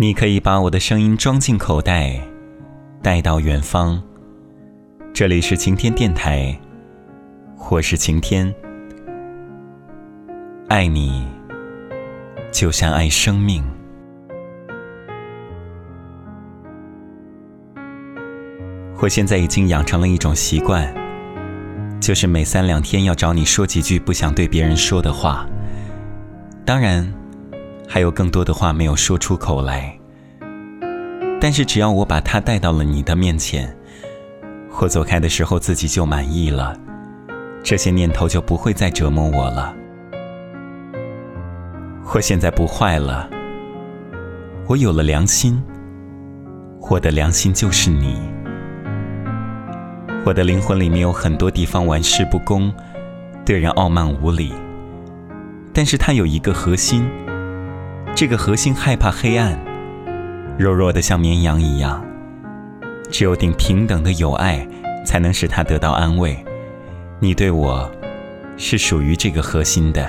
你可以把我的声音装进口袋，带到远方。这里是晴天电台，我是晴天。爱你，就像爱生命。我现在已经养成了一种习惯，就是每三两天要找你说几句不想对别人说的话。当然。还有更多的话没有说出口来，但是只要我把它带到了你的面前，或走开的时候自己就满意了，这些念头就不会再折磨我了。我现在不坏了，我有了良心，我的良心就是你。我的灵魂里面有很多地方玩世不恭，对人傲慢无礼，但是它有一个核心。这个核心害怕黑暗，弱弱的像绵羊一样。只有顶平等的友爱，才能使他得到安慰。你对我，是属于这个核心的。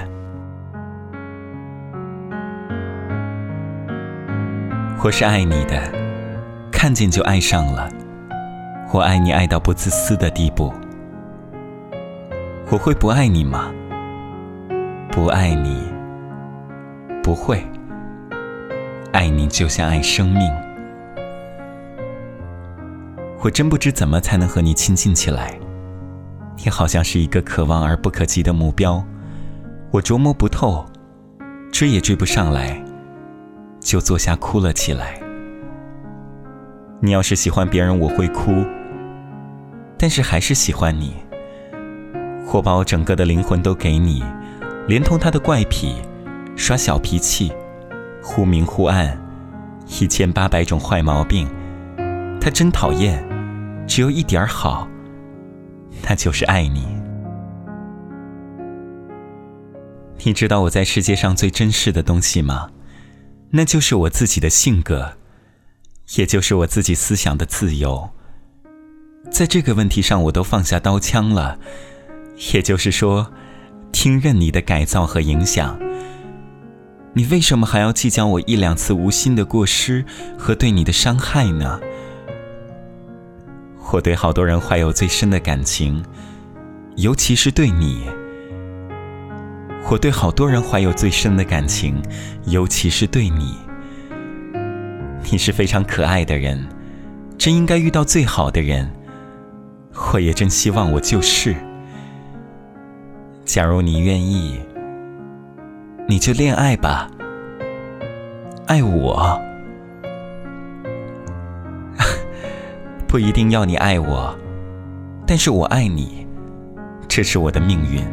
我是爱你的，看见就爱上了。我爱你爱到不自私的地步。我会不爱你吗？不爱你，不会。爱你就像爱生命，我真不知怎么才能和你亲近起来。你好像是一个可望而不可及的目标，我琢磨不透，追也追不上来，就坐下哭了起来。你要是喜欢别人，我会哭，但是还是喜欢你。我把我整个的灵魂都给你，连同他的怪癖，耍小脾气。忽明忽暗，一千八百种坏毛病，他真讨厌。只有一点好，那就是爱你。你知道我在世界上最珍视的东西吗？那就是我自己的性格，也就是我自己思想的自由。在这个问题上，我都放下刀枪了。也就是说，听任你的改造和影响。你为什么还要计较我一两次无心的过失和对你的伤害呢？我对好多人怀有最深的感情，尤其是对你。我对好多人怀有最深的感情，尤其是对你。你是非常可爱的人，真应该遇到最好的人。我也真希望我就是。假如你愿意。你就恋爱吧，爱我，不一定要你爱我，但是我爱你，这是我的命运。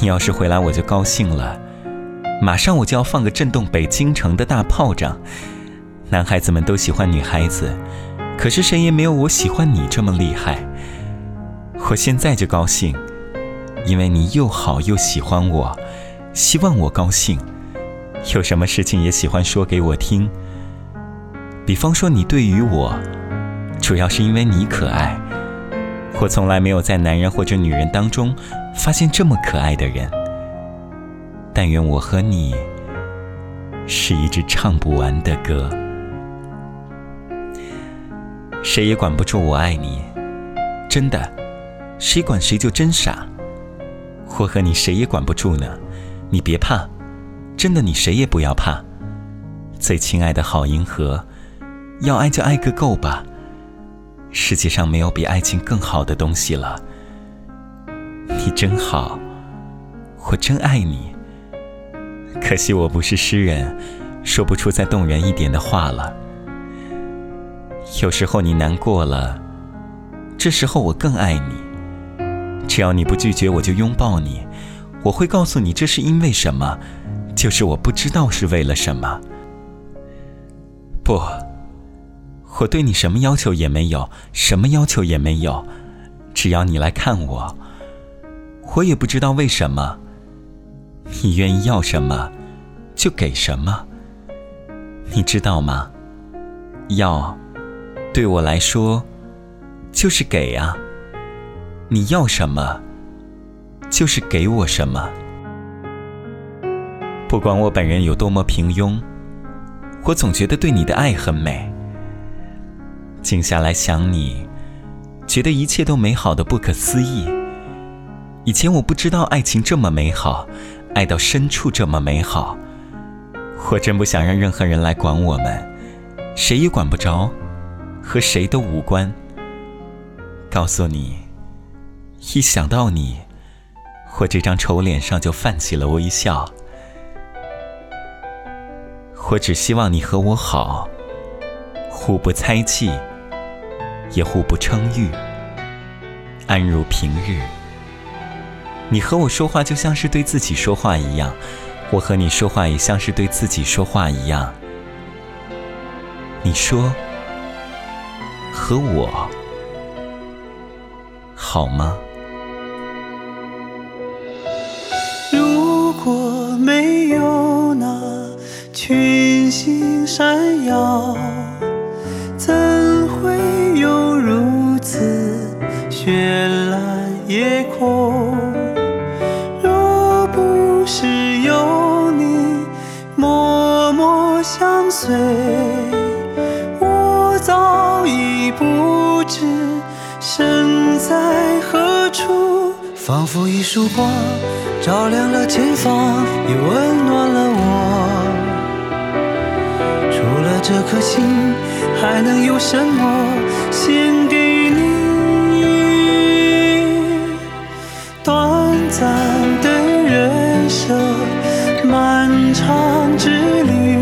你要是回来，我就高兴了，马上我就要放个震动北京城的大炮仗。男孩子们都喜欢女孩子，可是谁也没有我喜欢你这么厉害。我现在就高兴，因为你又好又喜欢我。希望我高兴，有什么事情也喜欢说给我听。比方说，你对于我，主要是因为你可爱。我从来没有在男人或者女人当中发现这么可爱的人。但愿我和你是一支唱不完的歌。谁也管不住我爱你，真的，谁管谁就真傻。我和你谁也管不住呢。你别怕，真的，你谁也不要怕。最亲爱的好银河，要爱就爱个够吧。世界上没有比爱情更好的东西了。你真好，我真爱你。可惜我不是诗人，说不出再动人一点的话了。有时候你难过了，这时候我更爱你。只要你不拒绝，我就拥抱你。我会告诉你这是因为什么，就是我不知道是为了什么。不，我对你什么要求也没有，什么要求也没有，只要你来看我。我也不知道为什么，你愿意要什么，就给什么。你知道吗？要，对我来说，就是给啊。你要什么？就是给我什么，不管我本人有多么平庸，我总觉得对你的爱很美。静下来想你，觉得一切都美好的不可思议。以前我不知道爱情这么美好，爱到深处这么美好。我真不想让任何人来管我们，谁也管不着，和谁都无关。告诉你，一想到你，我这张丑脸上就泛起了微笑。我只希望你和我好，互不猜忌，也互不称誉，安如平日。你和我说话就像是对自己说话一样，我和你说话也像是对自己说话一样。你说和我好吗？没有那群星闪耀，怎会有如此绚烂夜空？若不是有你默默相随，我早已不知身在何。仿佛一束光，照亮了前方，也温暖了我。除了这颗心，还能有什么献给你？短暂的人生，漫长之旅。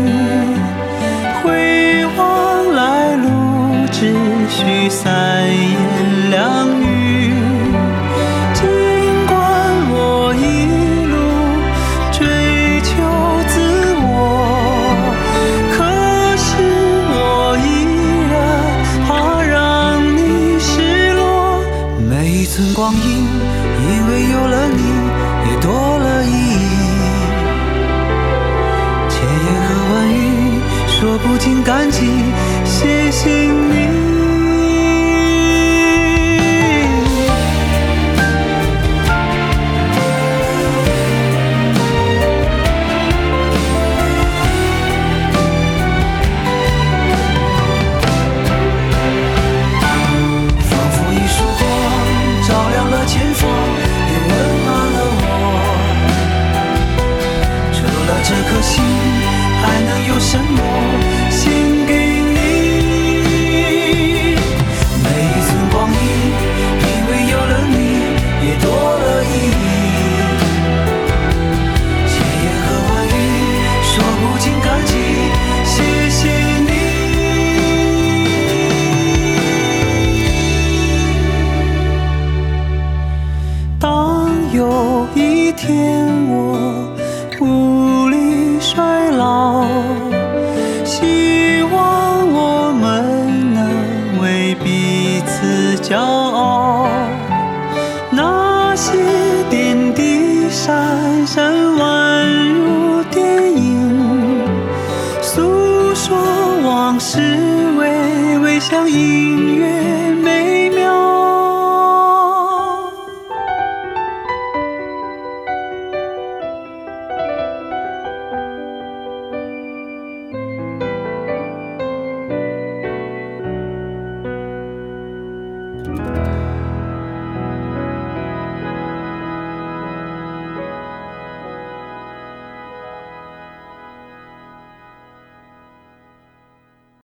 回望来路，只需三言两语，光阴，往事，微微像音乐。